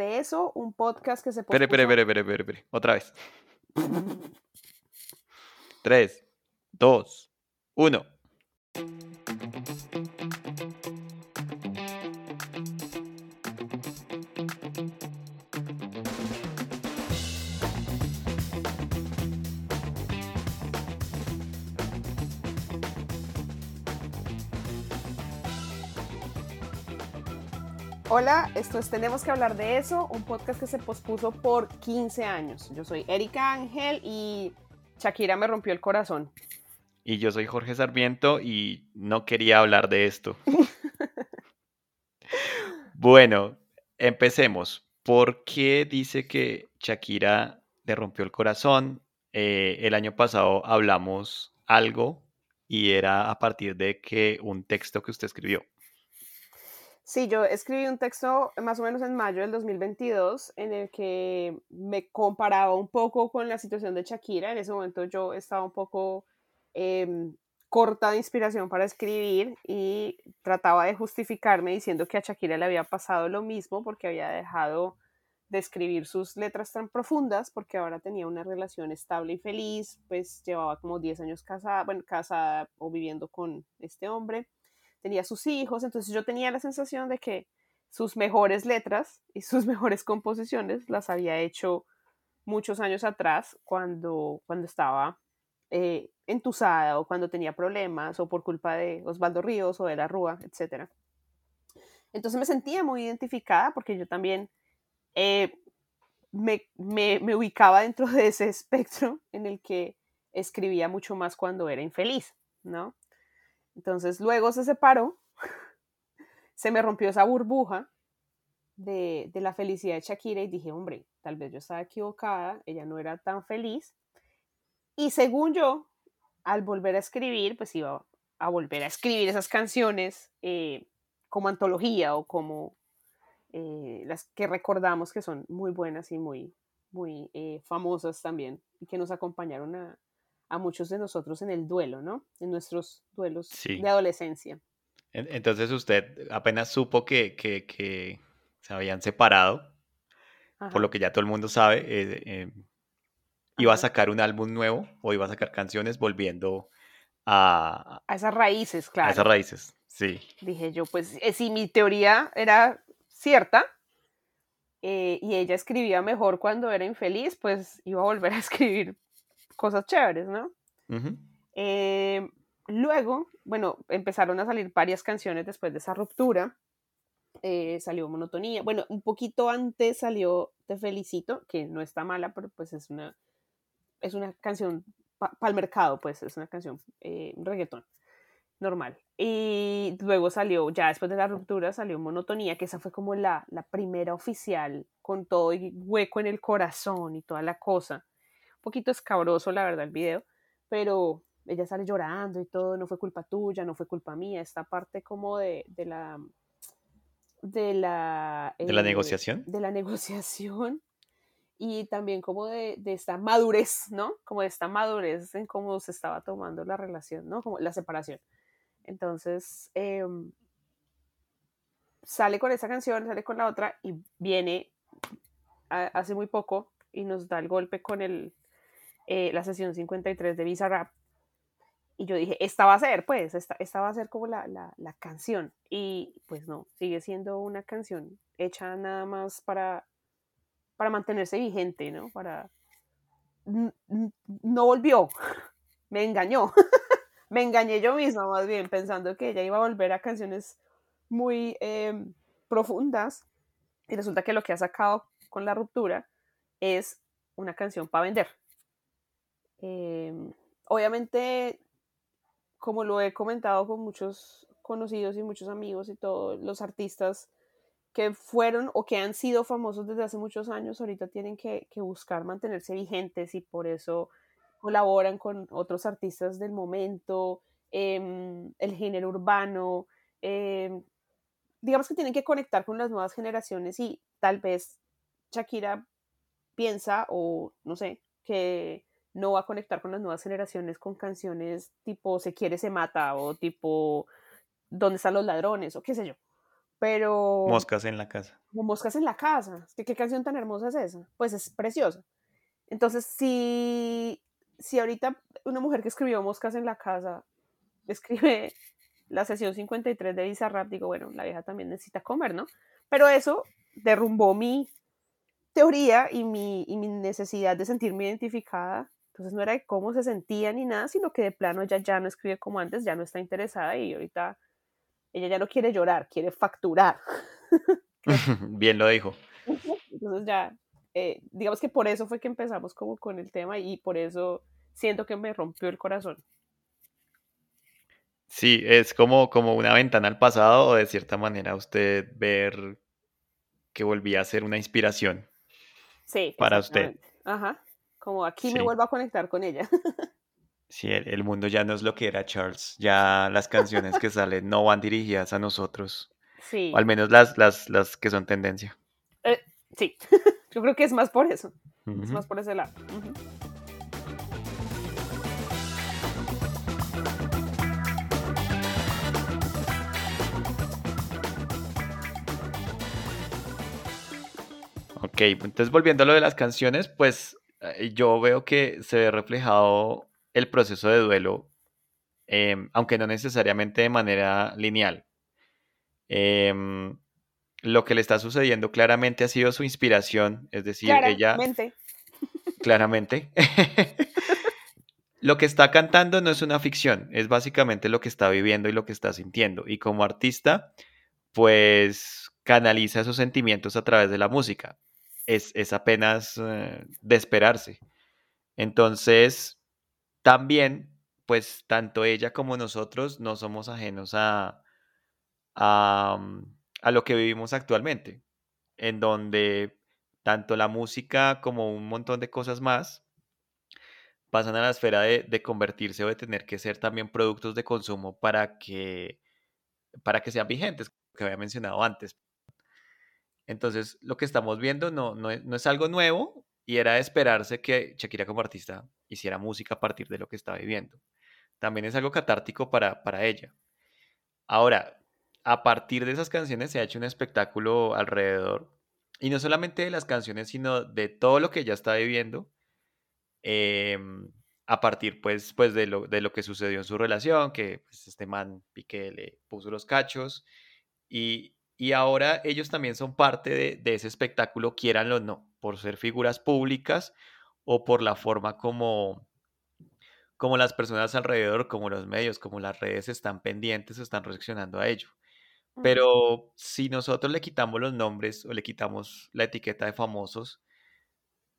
de eso, un podcast que se Espere, espere, espere, espere, espere, espere. Otra vez. 3, 2, 1. Hola, esto es Tenemos que hablar de eso, un podcast que se pospuso por 15 años. Yo soy Erika Ángel y Shakira me rompió el corazón. Y yo soy Jorge Sarmiento y no quería hablar de esto. bueno, empecemos. ¿Por qué dice que Shakira le rompió el corazón? Eh, el año pasado hablamos algo y era a partir de que un texto que usted escribió. Sí, yo escribí un texto más o menos en mayo del 2022 en el que me comparaba un poco con la situación de Shakira. En ese momento yo estaba un poco em, corta de inspiración para escribir y trataba de justificarme diciendo que a Shakira le había pasado lo mismo porque había dejado de escribir sus letras tan profundas porque ahora tenía una relación estable y feliz, pues llevaba como 10 años casada, bueno, casada o viviendo con este hombre tenía sus hijos, entonces yo tenía la sensación de que sus mejores letras y sus mejores composiciones las había hecho muchos años atrás cuando, cuando estaba eh, o cuando tenía problemas o por culpa de Osvaldo Ríos o de la Rúa, etc. Entonces me sentía muy identificada porque yo también eh, me, me ubicaba dentro de ese espectro en el que escribía mucho más cuando era infeliz, ¿no? Entonces luego se separó, se me rompió esa burbuja de, la felicidad de Shakira y dije, hombre, tal vez yo estaba equivocada, ella no era tan feliz. Y según yo, al volver a escribir, pues iba a volver a escribir esas canciones eh, como antología o como eh, las que recordamos que son muy buenas y muy, muy eh, famosas también y que nos acompañaron a, a muchos de nosotros en el duelo, ¿no? En nuestros duelos de adolescencia. Entonces usted apenas supo que, que, se habían separado, por lo que ya todo el mundo sabe, eh, eh, iba a sacar un álbum nuevo o iba a sacar canciones volviendo a... A esas raíces, claro. A esas raíces, sí. Dije yo, pues eh, si mi teoría era cierta y ella escribía mejor cuando era infeliz, pues iba a volver a escribir cosas chéveres, ¿no? Eh, luego, bueno, empezaron a salir varias canciones después de esa ruptura. Eh, salió Monotonía. Bueno, un poquito antes salió Te Felicito, que no está mala, pero pues es una, es una canción para el mercado, pues es una canción eh, reggaetón normal. Y luego salió, ya después de la ruptura, salió Monotonía, que esa fue como la, la primera oficial, con todo el hueco en el corazón y toda la cosa poquito escabroso, la verdad, el video, pero ella sale llorando y todo, no fue culpa tuya, no fue culpa mía, esta parte como de, de la... De la, ¿De la eh, negociación? De la negociación y también como de, de, esta madurez, ¿no? Como de esta madurez en cómo se estaba tomando la relación, ¿no? Como la separación. Entonces, em, sale con esa canción, sale con la otra y viene hace muy poco y nos da el golpe con el, eh, la sesión 53 de Visa Rap. Y yo dije, esta va a ser, pues, esta, esta va a ser como la, la, la, canción. Y pues no, sigue siendo una canción hecha nada más para, para mantenerse vigente, ¿no? Para... No volvió, me engañó. me engañé yo misma más bien, pensando que ella iba a volver a canciones muy em, profundas. Y resulta que lo que ha sacado con la ruptura es una canción para vender. Em, obviamente, como lo he comentado con muchos conocidos y muchos amigos y todos los artistas que fueron o que han sido famosos desde hace muchos años, ahorita tienen que, buscar mantenerse vigentes y por eso colaboran con otros artistas del momento, em, el género urbano, em, digamos que tienen que conectar con las nuevas generaciones y tal vez Shakira piensa o no sé, que no va a conectar con las nuevas generaciones con canciones tipo Se quiere, se mata o tipo ¿Dónde están los ladrones? o qué sé yo. Pero... Moscas en la casa. como Moscas en la casa. ¿Qué, canción tan hermosa es esa? Pues es preciosa. Entonces, si, si ahorita una mujer que escribió Moscas en la casa escribe la sesión 53 de Bizarrap, digo, bueno, la vieja también necesita comer, ¿no? Pero eso derrumbó mi teoría y mi, y mi necesidad de sentirme identificada. Entonces no era de cómo se sentía ni nada, sino que de plano ella ya no escribe como antes, ya no está interesada y ahorita ella ya no quiere llorar, quiere facturar. Bien lo dijo. Entonces ya, eh, digamos que por eso fue que empezamos como con el tema y por eso siento que me rompió el corazón. Sí, es como, como una ventana al pasado o de cierta manera usted ver que volvía a ser una inspiración sí, para usted. Ajá, como aquí me vuelvo a conectar con ella. Sí, el, mundo ya no es lo que era Charles, ya las canciones que salen no van dirigidas a nosotros. Sí. O al menos las, las, las que son tendencia. Eh, sí, yo creo que es más por eso, es más por ese lado. Ok, entonces volviendo a lo de las canciones, pues yo veo que se ve reflejado el proceso de duelo, em, aunque no necesariamente de manera lineal. Em, lo que le está sucediendo claramente ha sido su inspiración, es decir, claramente. ella... Claramente. lo que está cantando no es una ficción, es básicamente lo que está viviendo y lo que está sintiendo. Y como artista, pues canaliza esos sentimientos a través de la música es, apenas eh, de esperarse. Entonces, también, pues tanto ella como nosotros no somos ajenos a, a, mm, a lo que vivimos actualmente, en donde tanto la música como un montón de cosas más pasan a la esfera de, de, convertirse o de tener que ser también productos de consumo para que, para que sean vigentes, que había mencionado antes. Entonces, lo que estamos viendo no, no, es, algo nuevo y era de esperarse que Shakira como artista hiciera música a partir de lo que estaba viviendo. También es algo catártico para, para ella. Ahora, a partir de esas canciones se ha hecho un espectáculo alrededor, y no solamente de las canciones, sino de todo lo que ella está viviendo, em, a partir pues, pues de, lo, de lo que sucedió en su relación, que pues, este man Piqué le puso los cachos, y, y ahora ellos también son parte de, ese espectáculo, quieranlo o no, por ser figuras públicas o por la forma como, como las personas alrededor, como los medios, como las redes están pendientes, están reaccionando a ello. Pero si nosotros le quitamos los nombres o le quitamos la etiqueta de famosos,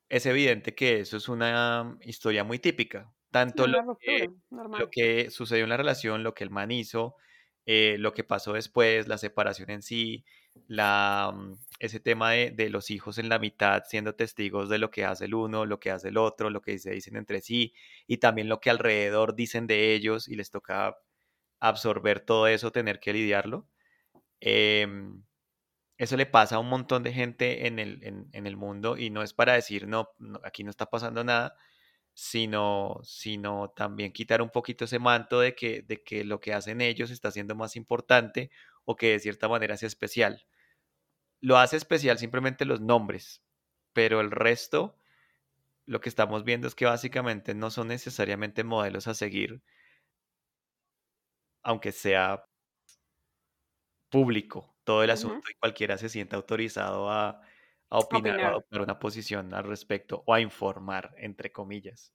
es evidente que eso es una historia muy típica. Tanto lo, que, lo, que, sucedió en la relación, lo que el man hizo, eh, lo que pasó después, la separación en sí, la, mm, ese tema de, los hijos en la mitad siendo testigos de lo que hace el uno, lo que hace el otro, lo que se dicen entre sí y también lo que alrededor dicen de ellos y les toca absorber todo eso, tener que lidiarlo. Em, eso le pasa a un montón de gente en el, en el mundo y no es para decir, no, aquí no está pasando nada, sino, sino también quitar un poquito ese manto de que, de que lo que hacen ellos está siendo más importante o que de cierta manera sea especial. Lo hace especial simplemente los nombres, pero el resto, lo que estamos viendo es que básicamente no son necesariamente modelos a seguir, aunque sea público todo el asunto y cualquiera se sienta autorizado a, a opinar, o a adoptar una posición al respecto o a informar, entre comillas.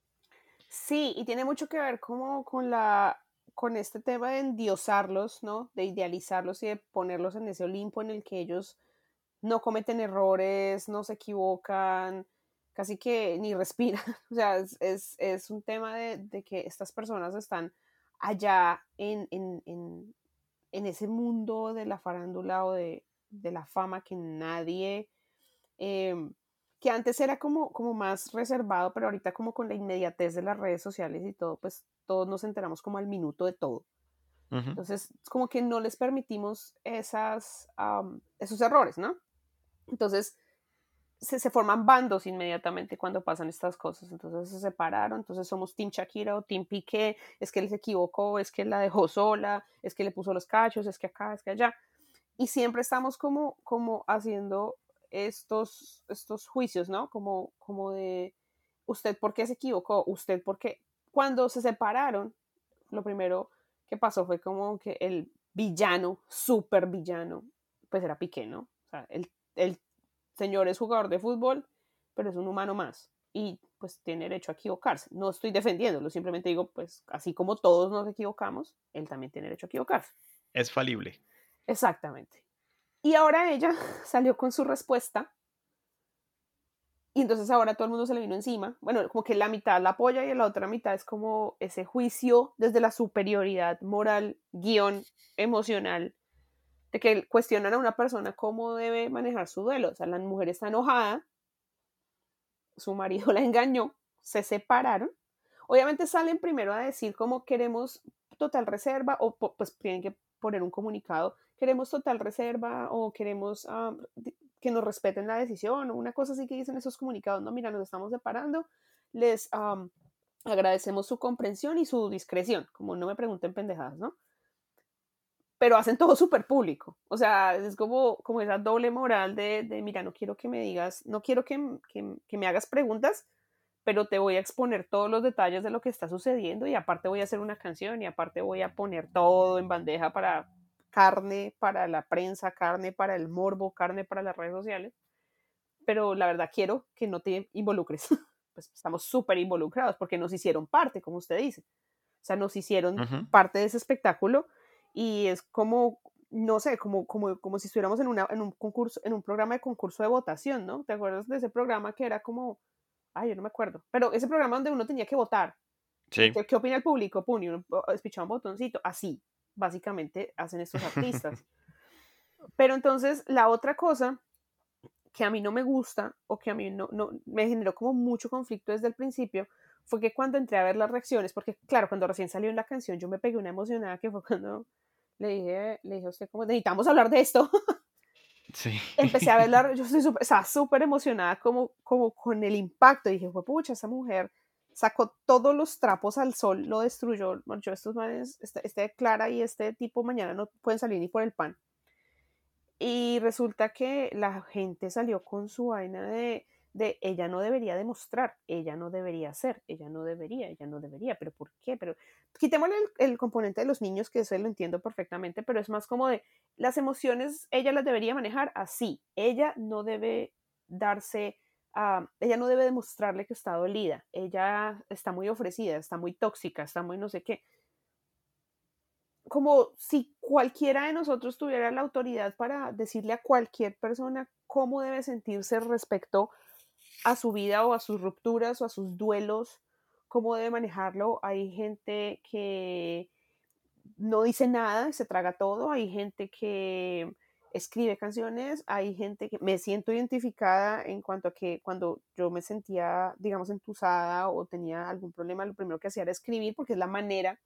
Sí, y tiene mucho que ver como con la con este tema de endiosarlos, ¿no? De idealizarlos y de ponerlos en ese Olimpo en el que ellos no cometen errores, no se equivocan, casi que ni respiran. O sea, es, es, un tema de, de, que estas personas están allá en, en, en, en, ese mundo de la farándula o de, de la fama que nadie Em, que antes era como, como más reservado, pero ahorita como con la inmediatez de las redes sociales y todo, pues todos nos enteramos como al minuto de todo. Entonces, como que no les permitimos esas, esos errores, ¿no? Entonces, se, se, forman bandos inmediatamente cuando pasan estas cosas. Entonces se separaron, entonces somos Team Shakira o Team Piqué, es que él se equivocó, es que la dejó sola, es que le puso los cachos, es que acá, es que allá. y siempre estamos como, como haciendo estos, estos juicios, ¿no? Como, como de, ¿usted por qué se equivocó? ¿Usted por qué? Cuando se separaron, lo primero que pasó fue como que el villano, súper villano, pues era Piqué, ¿no? O sea, el, el señor es jugador de fútbol, pero es un humano más y pues tiene derecho a equivocarse. No estoy defendiéndolo, simplemente digo, pues así como todos nos equivocamos, él también tiene derecho a equivocarse. Es falible. Exactamente. Y ahora ella salió con su respuesta. Y entonces ahora todo el mundo se le vino encima. Bueno, como que la mitad la apoya y la otra mitad es como ese juicio desde la superioridad moral, guion, emocional, de que cuestionan a una persona cómo debe manejar su duelo. O sea, la mujer está enojada, su marido la engañó, se separaron. Obviamente salen primero a decir cómo queremos total reserva o pues tienen que poner un comunicado queremos total reserva o queremos ah, que nos respeten la decisión o una cosa así que dicen esos comunicados, no, mira, nos estamos separando, les agradecemos su comprensión y su discreción, como no me pregunten pendejadas, ¿no? Pero hacen todo súper público, o sea, es como, como esa doble moral de, de, mira, no quiero que me digas, no quiero que, que, que me hagas preguntas, pero te voy a exponer todos los detalles de lo que está sucediendo y aparte voy a hacer una canción y aparte voy a poner todo en bandeja para carne para la prensa, carne para el morbo, carne para las redes sociales, pero la verdad quiero que no te involucres. Pues estamos súper involucrados porque nos hicieron parte, como usted dice. O sea, nos hicieron parte de ese espectáculo y es como, no sé, como, como, como si estuviéramos en, una, en un concurso, en un programa de concurso de votación, ¿no? ¿Te acuerdas de ese programa que era como, ay, yo no me acuerdo, pero ese programa donde uno tenía que votar. Sí. ¿Qué, opina el público? Pum, y uno despichaba un botoncito, así básicamente hacen estos artistas. Pero entonces la otra cosa que a mí no me gusta o que a mí no, no me generó como mucho conflicto desde el principio fue que cuando entré a ver las reacciones, porque claro, cuando recién salió en la canción yo me pegué una emocionada que fue cuando le dije, le dije a usted como necesitamos hablar de esto. Sí. Empecé a verla, yo estoy súper emocionada como, como con el impacto. dije, fue pucha, esa mujer sacó todos los trapos al sol, lo destruyó. Yo, estos manes, este, este, Clara y este tipo mañana no pueden salir ni por el pan. Y resulta que la gente salió con su vaina de, de ella no debería demostrar, ella no debería ser, ella no debería, ella no debería, pero ¿por qué? Pero quitémosle el, el componente de los niños, que eso lo entiendo perfectamente, pero es más como de las emociones, ella las debería manejar así, ella no debe darse ella no debe demostrarle que está dolida, ella está muy ofrecida, está muy tóxica, está muy no sé qué. Como si cualquiera de nosotros tuviera la autoridad para decirle a cualquier persona cómo debe sentirse respecto a su vida o a sus rupturas o a sus duelos, cómo debe manejarlo. Hay gente que no dice nada, se traga todo, hay gente que escribe canciones, hay gente que me siento identificada en cuanto a que cuando yo me sentía, digamos, entusada o tenía algún problema, lo primero que hacía era escribir porque es la manera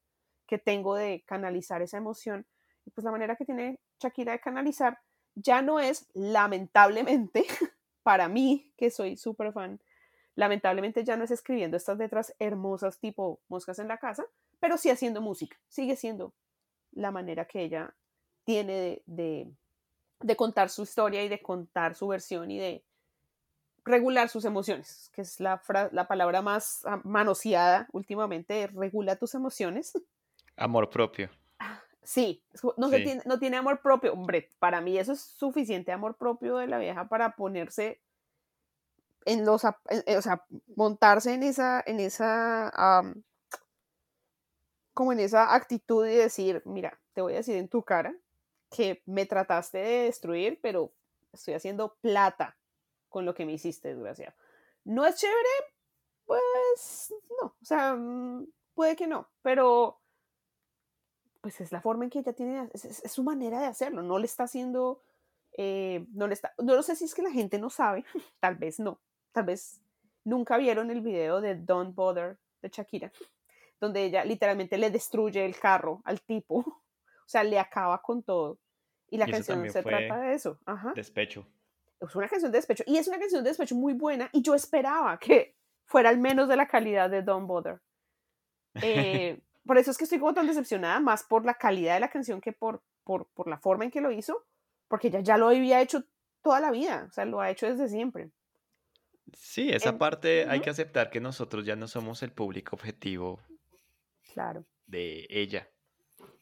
que tengo de canalizar esa emoción. Y pues la manera que tiene Shakira de canalizar ya no es, lamentablemente, para mí, que soy súper fan, lamentablemente ya no es escribiendo estas letras hermosas tipo moscas en la casa, pero sí haciendo música. Sigue siendo la manera que ella tiene de de contar su historia y de contar su versión y de regular sus emociones, que es la, la palabra más ah, manoseada últimamente, regula tus emociones. Amor propio. Sí, no, tiene, no tiene amor propio. Hombre, para mí eso es suficiente amor propio de la vieja para ponerse en los, eh, o sea, montarse en esa, en esa, como en esa actitud y decir, mira, te voy a decir en tu cara que me trataste de destruir, pero estoy haciendo plata con lo que me hiciste, desgraciado. ¿No es chévere? Pues no, o sea, mm, puede que no, pero pues es la forma en que ella tiene, es, su manera de hacerlo, no le está haciendo, eh, no le está, no lo sé si es que la gente no sabe, tal vez no, tal vez nunca vieron el video de Don't Bother de Shakira, donde ella literalmente le destruye el carro al tipo sea, le acaba con todo. Y la canción se trata de eso. Ajá. Despecho. Es una canción de despecho. Y es una canción de despecho muy buena. Y yo esperaba que fuera al menos de la calidad de Don't Bother. Eh, por eso es que estoy como tan decepcionada, más por la calidad de la canción que por, por, por la forma en que lo hizo. porque ella ya lo había hecho toda la vida, o sea, lo ha hecho desde siempre. Sí, esa parte hay que aceptar que nosotros ya no somos el público objetivo claro. de ella.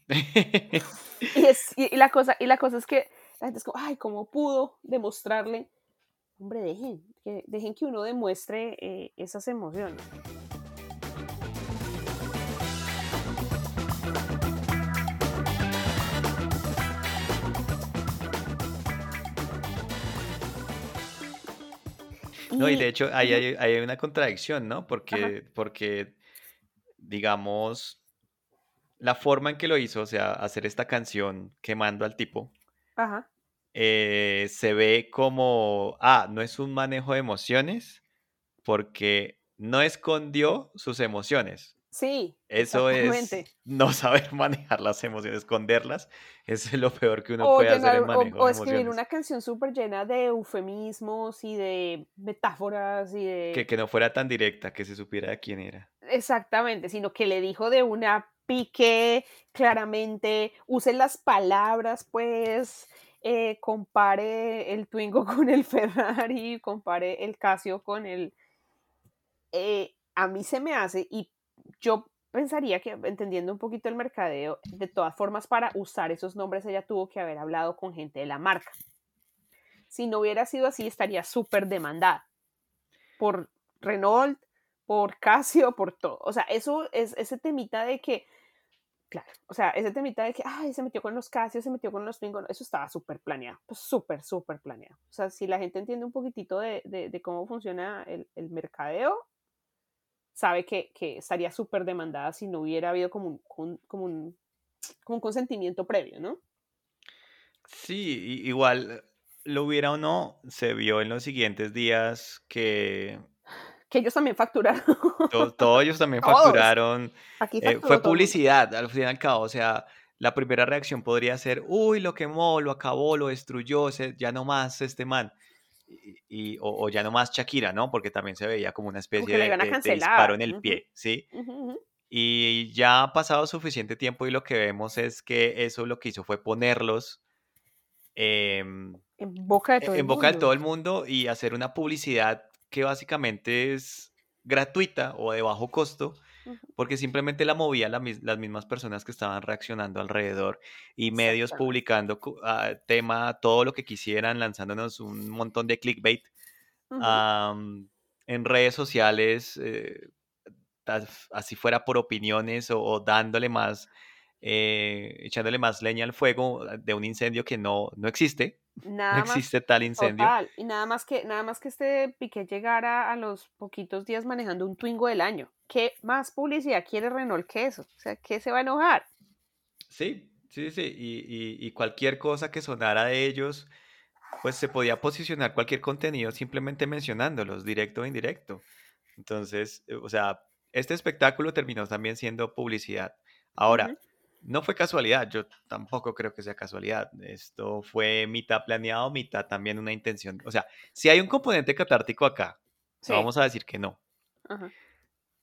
y, es, y, la cosa, y la cosa es que la gente es como, ay, ¿cómo pudo demostrarle? Hombre, dejen que, dejen que uno demuestre eh, esas emociones. No, y de hecho hay, hay, una contradicción, ¿no? Porque, porque, digamos, la forma en que lo hizo, o sea, hacer esta canción quemando al tipo, eh, se ve como, ah, no es un manejo de emociones, porque no escondió sus emociones. Sí. Eso es no saber manejar las emociones, esconderlas. es lo peor que uno puede hacer en manejo o, escribir una canción súper llena de eufemismos y de metáforas y de... Que, que no fuera tan directa, que se supiera de quién era. Exactamente, sino que le dijo de una pique claramente, use las palabras, pues, eh, compare el Twingo con el Ferrari, compare el Casio con el... Eh, a mí se me hace, y yo pensaría que entendiendo un poquito el mercadeo, de todas formas para usar esos nombres ella tuvo que haber hablado con gente de la marca. Si no hubiera sido así, estaría súper demandada por Renault, por Casio, por todo. O sea, eso es ese temita de que, claro, o sea, ese temita de que, ay, se metió con los Casio, se metió con los Twingo, eso estaba súper planeado, pues súper, súper planeado. O sea, si la gente entiende un poquitito de, de, cómo funciona el, el mercadeo, sabe que, estaría súper demandada si no hubiera habido como un, como, un, consentimiento previo, ¿no? Sí, igual lo hubiera o no, se vio en los siguientes días que... Que ellos también facturaron. Todos, ellos también facturaron. Eh, fue publicidad, al fin y al cabo, o sea, la primera reacción podría ser, uy, lo quemó, lo acabó, lo destruyó, ya no más este man y, o, ya no más Shakira, ¿no? Porque también se veía como una especie de, disparo en el pie, ¿sí? Y ya ha pasado suficiente tiempo y lo que vemos es que eso lo que hizo fue ponerlos en boca de todo, en boca de todo el mundo y hacer una publicidad que básicamente es gratuita o de bajo costo porque simplemente la movían las mismas personas que estaban reaccionando alrededor y medios publicando uh, tema, todo lo que quisieran, lanzándonos un montón de clickbait en redes sociales, eh, así fuera por opiniones o, dándole más, eh, echándole más leña al fuego de un incendio que no, no existe. No existe tal incendio. Y nada más que, nada más que este Piqué llegara a los poquitos días manejando un Twingo del año. ¿qué más publicidad quiere Renault que eso? O sea, ¿qué se va a enojar? Sí, sí, sí, y, cualquier cosa que sonara de ellos, pues se podía posicionar cualquier contenido simplemente mencionándolos, directo o indirecto. Entonces, eh, o sea, este espectáculo terminó también siendo publicidad. Ahora, no fue casualidad, yo tampoco creo que sea casualidad. Esto fue mitad planeado, mitad también una intención. O sea, si hay un componente catártico acá, vamos a decir que no. Ajá.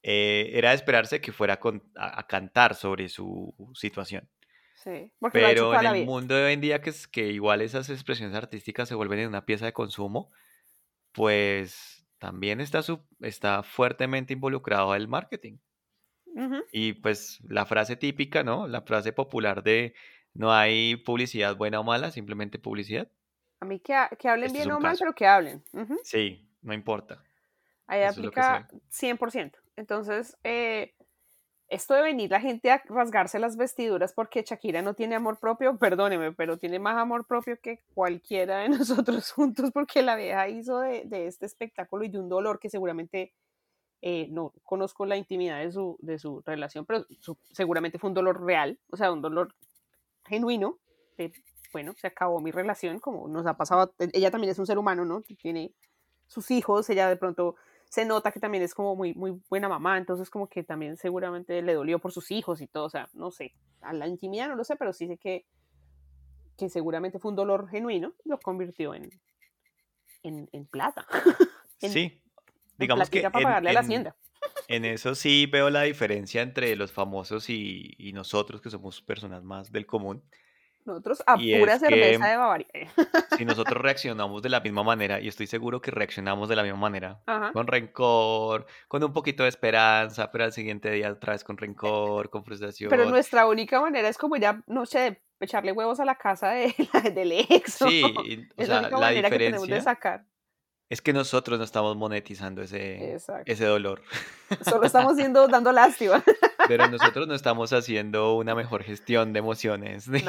Eh, era de esperarse que fuera a, cantar sobre su situación. Sí, Pero en el mundo de hoy en día, que, es, que igual esas expresiones artísticas se vuelven en una pieza de consumo, pues también está, está fuertemente involucrado el marketing. Y pues la frase típica, ¿no? La frase popular de no hay publicidad buena o mala, simplemente publicidad. A mí que, que hablen bien o mal, pero que hablen. Sí, no importa. Ahí aplica 100%. Entonces, eh, esto de venir la gente a rasgarse las vestiduras porque Shakira no tiene amor propio, perdóneme, pero tiene más amor propio que cualquiera de nosotros juntos porque la vieja hizo de, este espectáculo y de un dolor que seguramente eh, no conozco la intimidad de su, de su relación, pero seguramente fue un dolor real, o sea, un dolor genuino. Bueno, se acabó mi relación, como nos ha pasado. Ella también es un ser humano, ¿no? Tiene sus hijos, ella de pronto se nota que también es como muy, muy buena mamá, entonces como que también seguramente le dolió por sus hijos y todo, o sea, no sé, a la intimidad no lo sé, pero sí sé que, que seguramente fue un dolor genuino lo convirtió en, en, plata. sí, digamos que... Para pagarle a la hacienda. En eso sí veo la diferencia entre los famosos y, y, nosotros, que somos personas más del común, Nosotros a pura cerveza de Bavaria. si nosotros reaccionamos de la misma manera, y estoy seguro que reaccionamos de la misma manera, con rencor, con un poquito de esperanza, pero al siguiente día otra vez con rencor, con frustración. Pero nuestra única manera es como ya, no sé, echarle huevos a la casa de, del ex. Sí, o sea, la, la diferencia de sacar es que nosotros no estamos monetizando ese, ese dolor. Solo estamos siendo, dando lástima. Pero nosotros no estamos haciendo una mejor gestión de emociones, ni,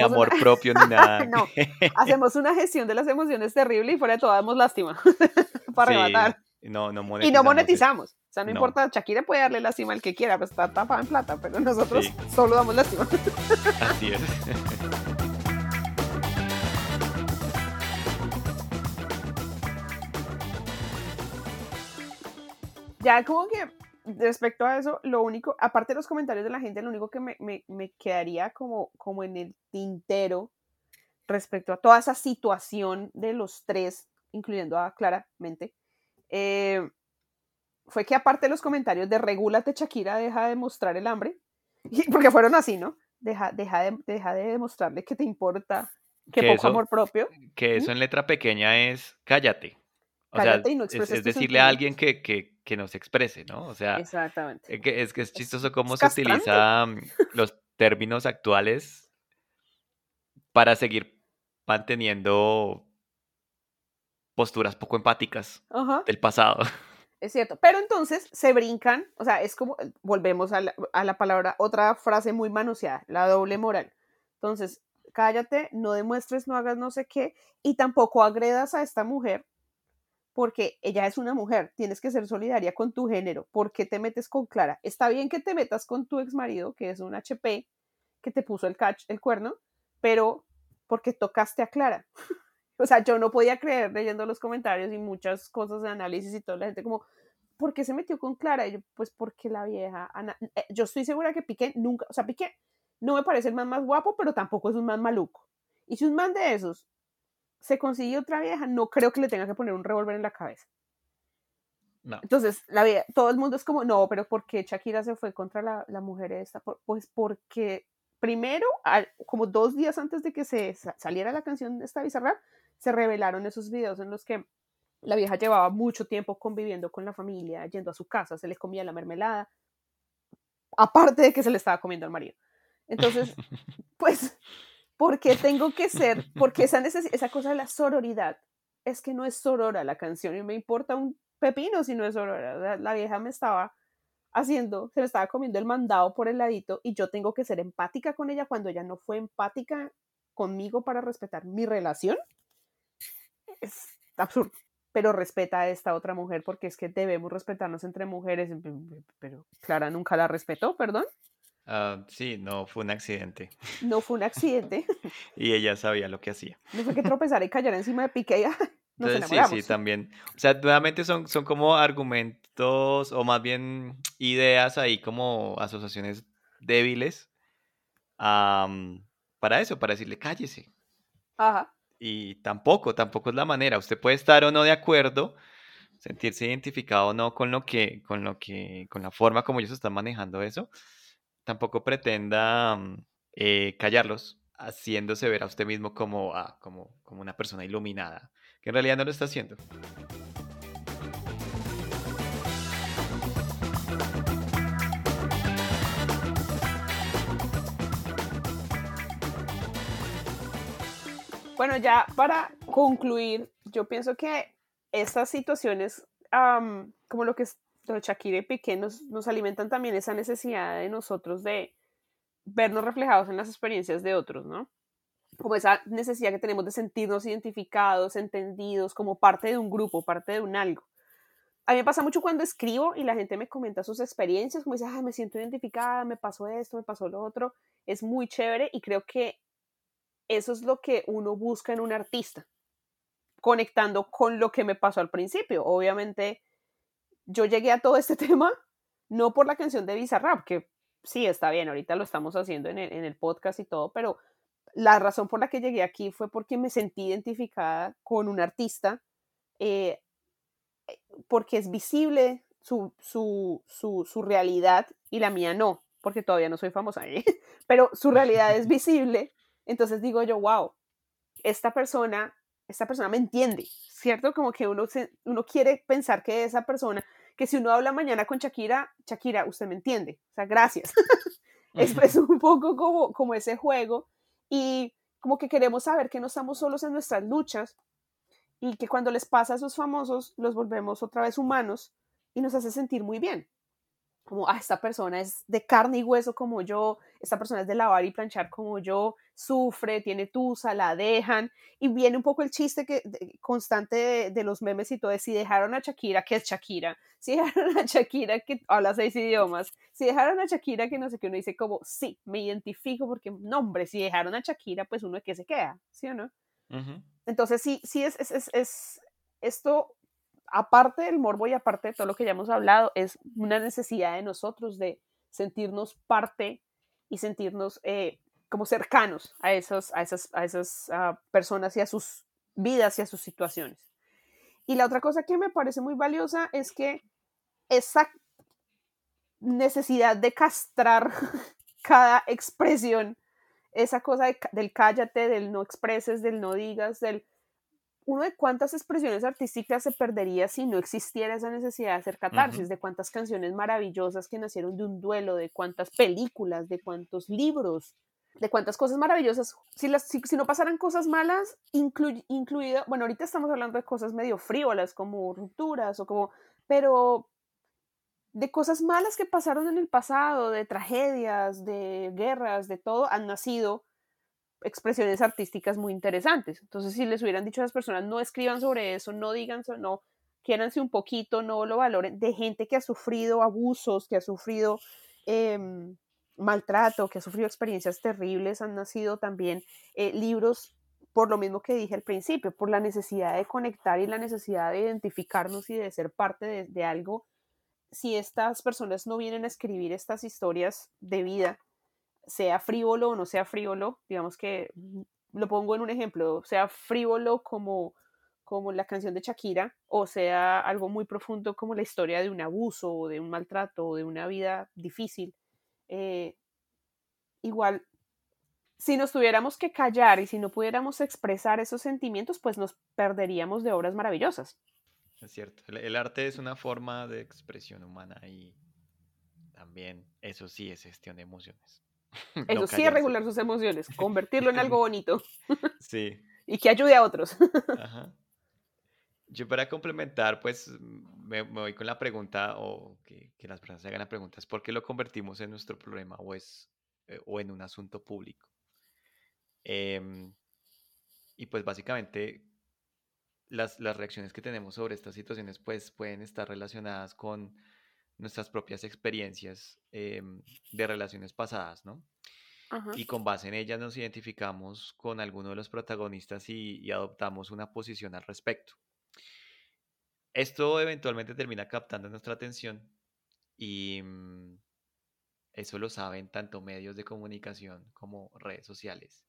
amor propio, ni nada. no, hacemos una gestión de las emociones terrible y fuera de todo damos lástima para rematar. No, no monetizamos. Y no monetizamos. O sea, no, importa, Shakira puede darle lástima al que quiera, pues está tapada en plata, pero nosotros solo damos lástima. Así es. Ya como que respecto a eso, lo único, aparte de los comentarios de la gente, lo único que me, me, quedaría como, como en el tintero respecto a toda esa situación de los tres, incluyendo a claramente, eh, fue que aparte de los comentarios de regúlate Shakira, deja de mostrar el hambre, porque fueron así, ¿no? Deja, deja, de, deja de demostrarle que te importa, que, poco amor propio. Que eso en letra pequeña es cállate. O sea, es, decirle a alguien que, que, que, nos exprese, ¿no? O sea, Exactamente. Es que es, que es chistoso cómo se utilizan los términos actuales para seguir manteniendo posturas poco empáticas del pasado. Es cierto, pero entonces se brincan, o sea, es como, volvemos a la, a la palabra, otra frase muy manoseada, la doble moral. Entonces, cállate, no demuestres, no hagas no sé qué, y tampoco agredas a esta mujer porque ella es una mujer, tienes que ser solidaria con tu género. ¿Por qué te metes con Clara? Está bien que te metas con tu ex marido, que es un HP, que te puso el, catch, el cuerno, pero porque tocaste a Clara. o sea, yo no podía creer leyendo los comentarios y muchas cosas de análisis y toda la gente como, ¿por qué se metió con Clara? Y yo, pues porque la vieja, eh, yo estoy segura que Piqué nunca, o sea, Piqué no me parece el man más guapo, pero tampoco es un man maluco. Y si un man de esos se consigue otra vieja, no creo que le tenga que poner un revólver en la cabeza. No. Entonces, la todo el mundo es como, no, pero ¿por qué Shakira se fue contra la, la mujer esta? Pues porque primero, como dos días antes de que se saliera la canción de esta Bizarrap, se revelaron esos videos en los que la vieja llevaba mucho tiempo conviviendo con la familia, yendo a su casa, se le comía la mermelada, aparte de que se le estaba comiendo al marido. Entonces, pues porque tengo que ser, porque esa, esa cosa de la sororidad, es que no es sorora la canción y me importa un pepino si no es sorora. La vieja me estaba haciendo, se me estaba comiendo el mandado por el ladito y yo tengo que ser empática con ella cuando ella no fue empática conmigo para respetar mi relación. Es absurdo, pero respeta a esta otra mujer porque es que debemos respetarnos entre mujeres, pero Clara nunca la respetó, perdón. Ah, sí, no fue un accidente. No fue un accidente. y ella sabía lo que hacía. No fue que tropezar y callar encima de Piqué. Entonces, sí, sí, también. O sea, nuevamente son, son como argumentos o más bien ideas ahí como asociaciones débiles para eso, para decirle cállese. Ajá. Y tampoco, tampoco es la manera. Usted puede estar o no de acuerdo, sentirse identificado o no con lo que, con lo que, con la forma como ellos están manejando eso, tampoco pretenda mm, eh, callarlos, haciéndose ver a usted mismo como, ah, como, como una persona iluminada, que en realidad no lo está haciendo. Bueno, ya para concluir, yo pienso que estas situaciones, como lo que Shakira y Piqué nos, nos alimentan también esa necesidad de nosotros de vernos reflejados en las experiencias de otros, ¿no? Como esa necesidad que tenemos de sentirnos identificados, entendidos, como parte de un grupo, parte de un algo. A mí me pasa mucho cuando escribo y la gente me comenta sus experiencias, como dice, Ay, me siento identificada, me pasó esto, me pasó lo otro. Es muy chévere y creo que eso es lo que uno busca en un artista, conectando con lo que me pasó al principio. Obviamente, yo llegué a todo este tema no por la canción de Bizarrap, que sí está bien, ahorita lo estamos haciendo en el, podcast y todo, pero la razón por la que llegué aquí fue porque me sentí identificada con un artista, eh, porque es visible su, su, realidad y la mía no, porque todavía no soy famosa, ¿eh? pero su realidad es visible Entonces digo yo, wow, esta persona, esta persona me entiende, ¿cierto? Como que uno, uno quiere pensar que esa persona, que si uno habla mañana con Shakira, Shakira, usted me entiende, o sea, gracias. es, un poco como, como ese juego y como que queremos saber que no estamos solos en nuestras luchas y que cuando les pasa a esos famosos los volvemos otra vez humanos y nos hace sentir muy bien como, ah, esta persona es de carne y hueso como yo, esta persona es de lavar y planchar como yo, sufre, tiene tusa, la dejan, y viene un poco el chiste que, constante de, los memes y todo, de si dejaron a Shakira, que es Shakira, si dejaron a Shakira que habla seis idiomas, si dejaron a Shakira que no sé qué, uno dice como, sí, me identifico porque, no hombre, si dejaron a Shakira, pues uno de qué se queda, ¿sí o no? Entonces, sí, sí es, es, es, es, esto aparte del morbo y aparte de todo lo que ya hemos hablado, es una necesidad de nosotros de sentirnos parte y sentirnos eh, como cercanos a, esos, a esas, a esas ah, personas y a sus vidas y a sus situaciones. Y la otra cosa que me parece muy valiosa es que esa necesidad de castrar cada expresión, esa cosa del cállate, del no expreses, del no digas, del uno de cuántas expresiones artísticas se perdería si no existiera esa necesidad de hacer catarsis, de cuántas canciones maravillosas que nacieron de un duelo, de cuántas películas, de cuántos libros, de cuántas cosas maravillosas. Si, las, si, no pasaran cosas malas, incluido, bueno, ahorita estamos hablando de cosas medio frívolas, como rupturas o como, pero de cosas malas que pasaron en el pasado, de tragedias, de guerras, de todo, han nacido expresiones artísticas muy interesantes. Entonces, si les hubieran dicho a las personas, no escriban sobre eso, no digan no, quiéranse un poquito, no lo valoren, de gente que ha sufrido abusos, que ha sufrido em, maltrato, que ha sufrido experiencias terribles, han nacido también eh, libros, por lo mismo que dije al principio, por la necesidad de conectar y la necesidad de identificarnos y de ser parte de, de algo. Si estas personas no vienen a escribir estas historias de vida, sea frívolo o no sea frívolo, digamos que lo pongo en un ejemplo, sea frívolo como, como la canción de Shakira o sea algo muy profundo como la historia de un abuso o de un maltrato o de una vida difícil. Eh, igual, si nos tuviéramos que callar y si no pudiéramos expresar esos sentimientos, pues nos perderíamos de obras maravillosas. Es cierto, el arte es una forma de expresión humana y también eso sí es gestión de emociones. Eso sí es regular sus emociones, convertirlo en algo bonito. Sí. y que ayude a otros. Yo para complementar, pues me, voy con la pregunta, o que, las personas se hagan la pregunta, es por qué lo convertimos en nuestro problema o, es, eh, o en un asunto público. Em, y pues básicamente las, las, reacciones que tenemos sobre estas situaciones pues pueden estar relacionadas con nuestras propias experiencias em, de relaciones pasadas, ¿no? Y con base en ellas nos identificamos con alguno de los protagonistas y, adoptamos una posición al respecto. Esto eventualmente termina captando nuestra atención y mm, eso lo saben tanto medios de comunicación como redes sociales.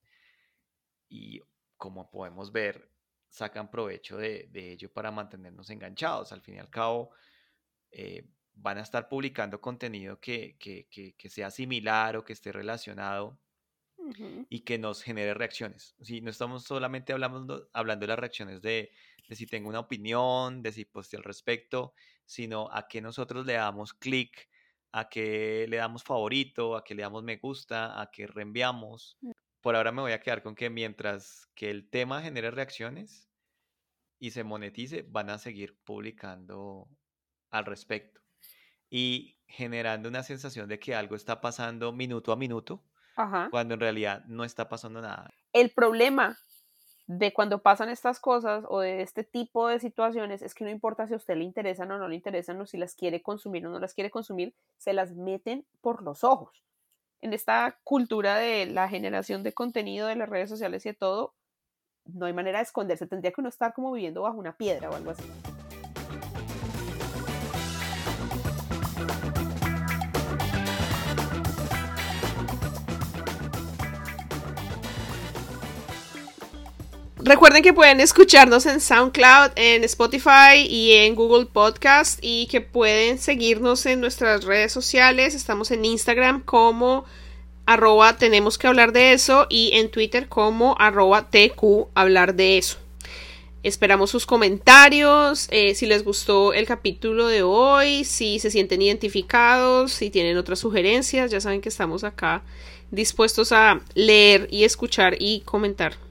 Y como podemos ver, sacan provecho de, ello para mantenernos enganchados. Al fin y al cabo, eh, van a estar publicando contenido que, sea similar o que esté relacionado y que nos genere reacciones. Si no estamos solamente hablando, hablando de las reacciones de, si tengo una opinión, de si poste al respecto, sino a que nosotros le damos clic, a que le damos favorito, a que le damos me gusta, a que reenviamos. Mm. Por ahora me voy a quedar con que mientras que el tema genere reacciones y se monetice, van a seguir publicando al respecto y generando una sensación de que algo está pasando minuto a minuto, cuando en realidad no está pasando nada. El problema de cuando pasan estas cosas o de este tipo de situaciones es que no importa si a usted le interesan o no le interesan o si las quiere consumir o no las quiere consumir, se las meten por los ojos. En esta cultura de la generación de contenido de las redes sociales y de todo, no hay manera de esconderse, tendría que uno estar como viviendo bajo una piedra o algo así. Recuerden que pueden escucharnos en SoundCloud, en Spotify y en Google Podcast y que pueden seguirnos en nuestras redes sociales. Estamos en Instagram como arroba tenemos que hablar de eso y en Twitter como arroba TQ hablar de eso. Esperamos sus comentarios, eh, si les gustó el capítulo de hoy, si se sienten identificados, si tienen otras sugerencias, ya saben que estamos acá dispuestos a leer y escuchar y comentar.